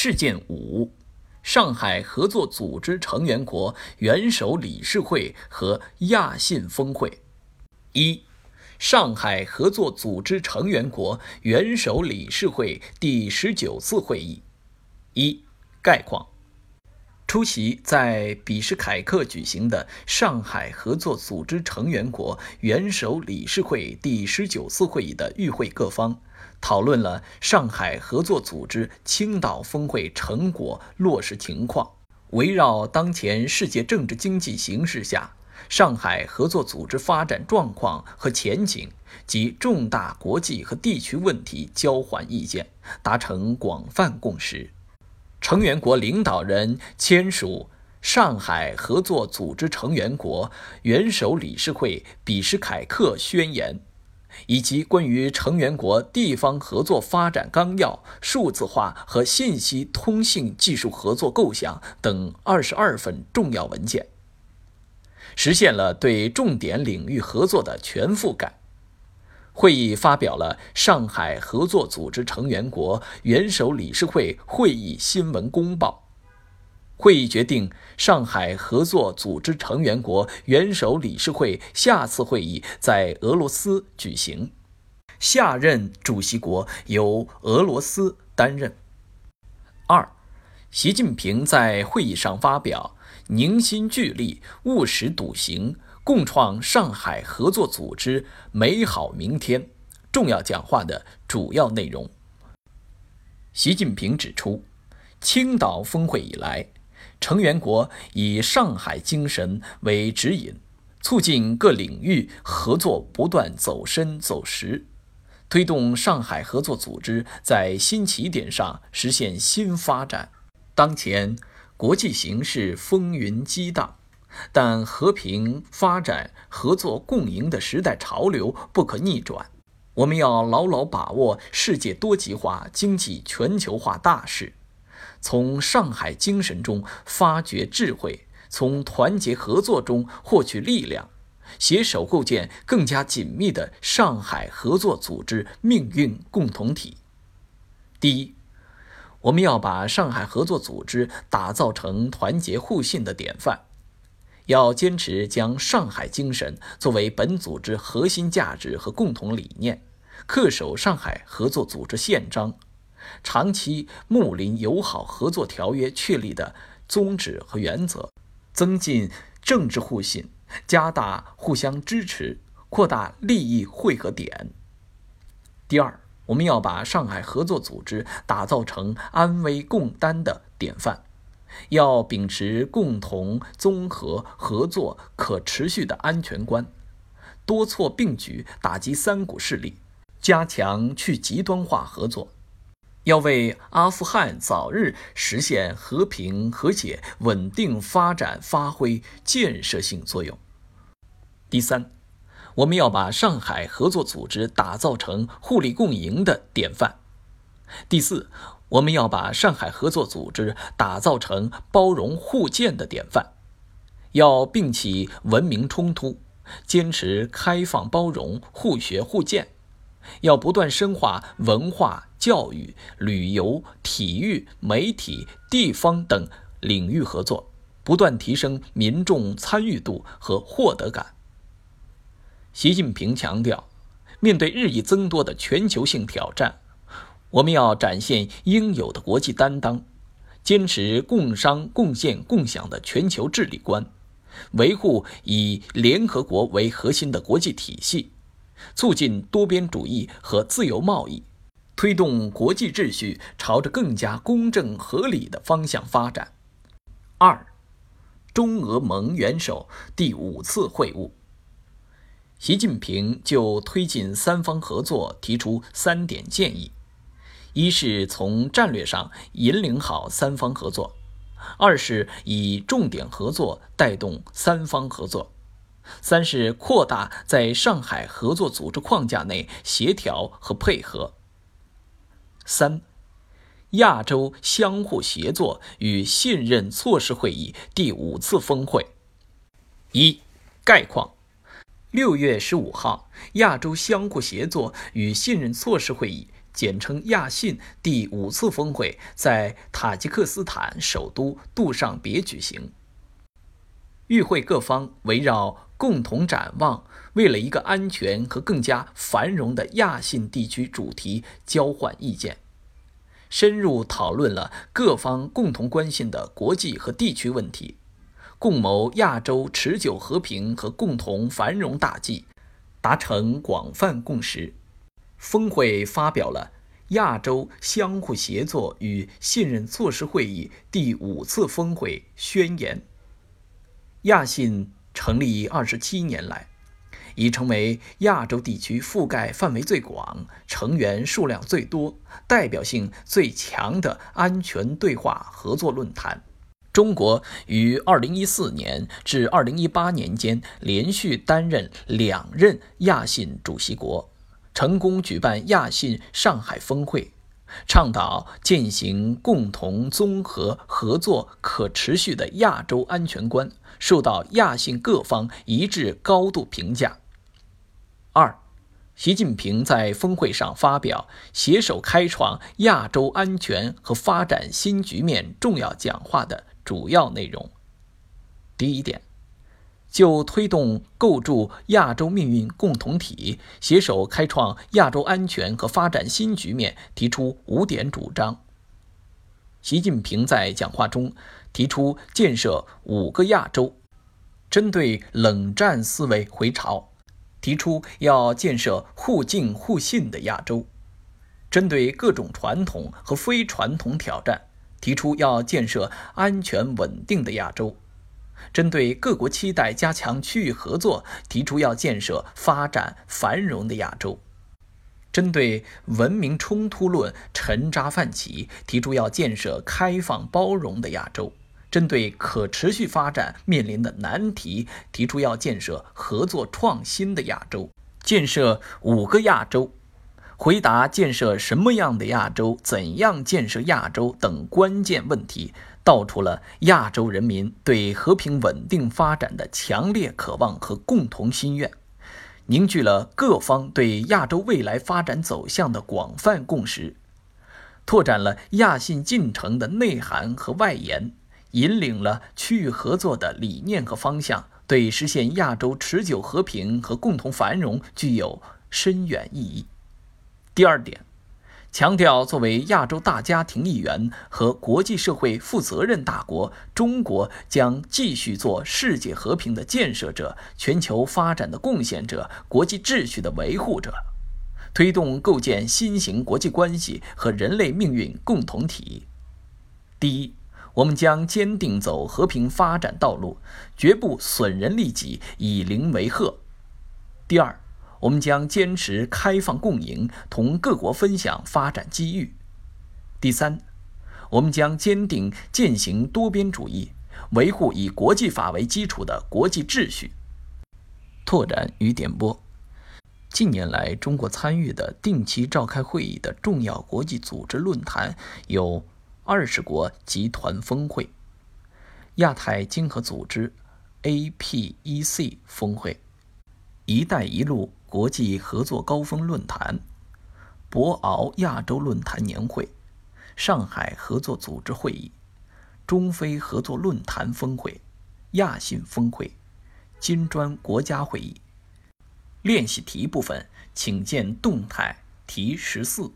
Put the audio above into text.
事件五：上海合作组织成员国元首理事会和亚信峰会。一、上海合作组织成员国元首理事会第十九次会议。一、概况。出席在比什凯克举行的上海合作组织成员国元首理事会第十九次会议的与会各方，讨论了上海合作组织青岛峰会成果落实情况。围绕当前世界政治经济形势下上海合作组织发展状况和前景及重大国际和地区问题交换意见，达成广泛共识。成员国领导人签署《上海合作组织成员国元首理事会比什凯克宣言》，以及关于成员国地方合作发展纲要、数字化和信息通信技术合作构想等二十二份重要文件，实现了对重点领域合作的全覆盖。会议发表了上海合作组织成员国元首理事会会议新闻公报。会议决定，上海合作组织成员国元首理事会下次会议在俄罗斯举行，下任主席国由俄罗斯担任。二，习近平在会议上发表“凝心聚力，务实笃行”。共创上海合作组织美好明天重要讲话的主要内容。习近平指出，青岛峰会以来，成员国以上海精神为指引，促进各领域合作不断走深走实，推动上海合作组织在新起点上实现新发展。当前国际形势风云激荡。但和平发展、合作共赢的时代潮流不可逆转，我们要牢牢把握世界多极化、经济全球化大势，从上海精神中发掘智慧，从团结合作中获取力量，携手构建更加紧密的上海合作组织命运共同体。第一，我们要把上海合作组织打造成团结互信的典范。要坚持将上海精神作为本组织核心价值和共同理念，恪守上海合作组织宪章、长期睦邻友好合作条约确立的宗旨和原则，增进政治互信，加大互相支持，扩大利益汇合点。第二，我们要把上海合作组织打造成安危共担的典范。要秉持共同、综合、合作、可持续的安全观，多措并举打击三股势力，加强去极端化合作。要为阿富汗早日实现和平、和谐、稳定发展发挥建设性作用。第三，我们要把上海合作组织打造成互利共赢的典范。第四。我们要把上海合作组织打造成包容互鉴的典范，要摒弃文明冲突，坚持开放包容、互学互鉴，要不断深化文化、教育、旅游、体育、媒体、地方等领域合作，不断提升民众参与度和获得感。习近平强调，面对日益增多的全球性挑战。我们要展现应有的国际担当，坚持共商共建共享的全球治理观，维护以联合国为核心的国际体系，促进多边主义和自由贸易，推动国际秩序朝着更加公正合理的方向发展。二，中俄盟元首第五次会晤，习近平就推进三方合作提出三点建议。一是从战略上引领好三方合作，二是以重点合作带动三方合作，三是扩大在上海合作组织框架内协调和配合。三，亚洲相互协作与信任措施会议第五次峰会。一，概况：六月十五号，亚洲相互协作与信任措施会议。简称亚信第五次峰会在塔吉克斯坦首都杜尚别举行。与会各方围绕共同展望，为了一个安全和更加繁荣的亚信地区主题交换意见，深入讨论了各方共同关心的国际和地区问题，共谋亚洲持久和平和共同繁荣大计，达成广泛共识。峰会发表了《亚洲相互协作与信任措施会议第五次峰会宣言》。亚信成立二十七年来，已成为亚洲地区覆盖范围最广、成员数量最多、代表性最强的安全对话合作论坛。中国于二零一四年至二零一八年间连续担任两任亚信主席国。成功举办亚信上海峰会，倡导践行共同、综合、合作、可持续的亚洲安全观，受到亚信各方一致高度评价。二，习近平在峰会上发表携手开创亚洲安全和发展新局面重要讲话的主要内容。第一点。就推动构筑亚洲命运共同体，携手开创亚洲安全和发展新局面，提出五点主张。习近平在讲话中提出建设五个亚洲，针对冷战思维回潮，提出要建设互敬互信的亚洲；针对各种传统和非传统挑战，提出要建设安全稳定的亚洲。针对各国期待加强区域合作，提出要建设发展繁荣的亚洲；针对文明冲突论沉渣泛起，提出要建设开放包容的亚洲；针对可持续发展面临的难题，提出要建设合作创新的亚洲。建设五个亚洲，回答建设什么样的亚洲、怎样建设亚洲等关键问题。道出了亚洲人民对和平稳定发展的强烈渴望和共同心愿，凝聚了各方对亚洲未来发展走向的广泛共识，拓展了亚信进程的内涵和外延，引领了区域合作的理念和方向，对实现亚洲持久和平和共同繁荣具有深远意义。第二点。强调，作为亚洲大家庭一员和国际社会负责任大国，中国将继续做世界和平的建设者、全球发展的贡献者、国际秩序的维护者，推动构建新型国际关系和人类命运共同体。第一，我们将坚定走和平发展道路，绝不损人利己、以邻为壑。第二。我们将坚持开放共赢，同各国分享发展机遇。第三，我们将坚定践行多边主义，维护以国际法为基础的国际秩序。拓展与点拨：近年来，中国参与的定期召开会议的重要国际组织论坛有二十国集团峰会、亚太经合组织 （APEC） 峰会、一带一路。国际合作高峰论坛、博鳌亚洲论坛年会、上海合作组织会议、中非合作论坛峰会、亚信峰会、金砖国家会议。练习题部分，请见动态题十四。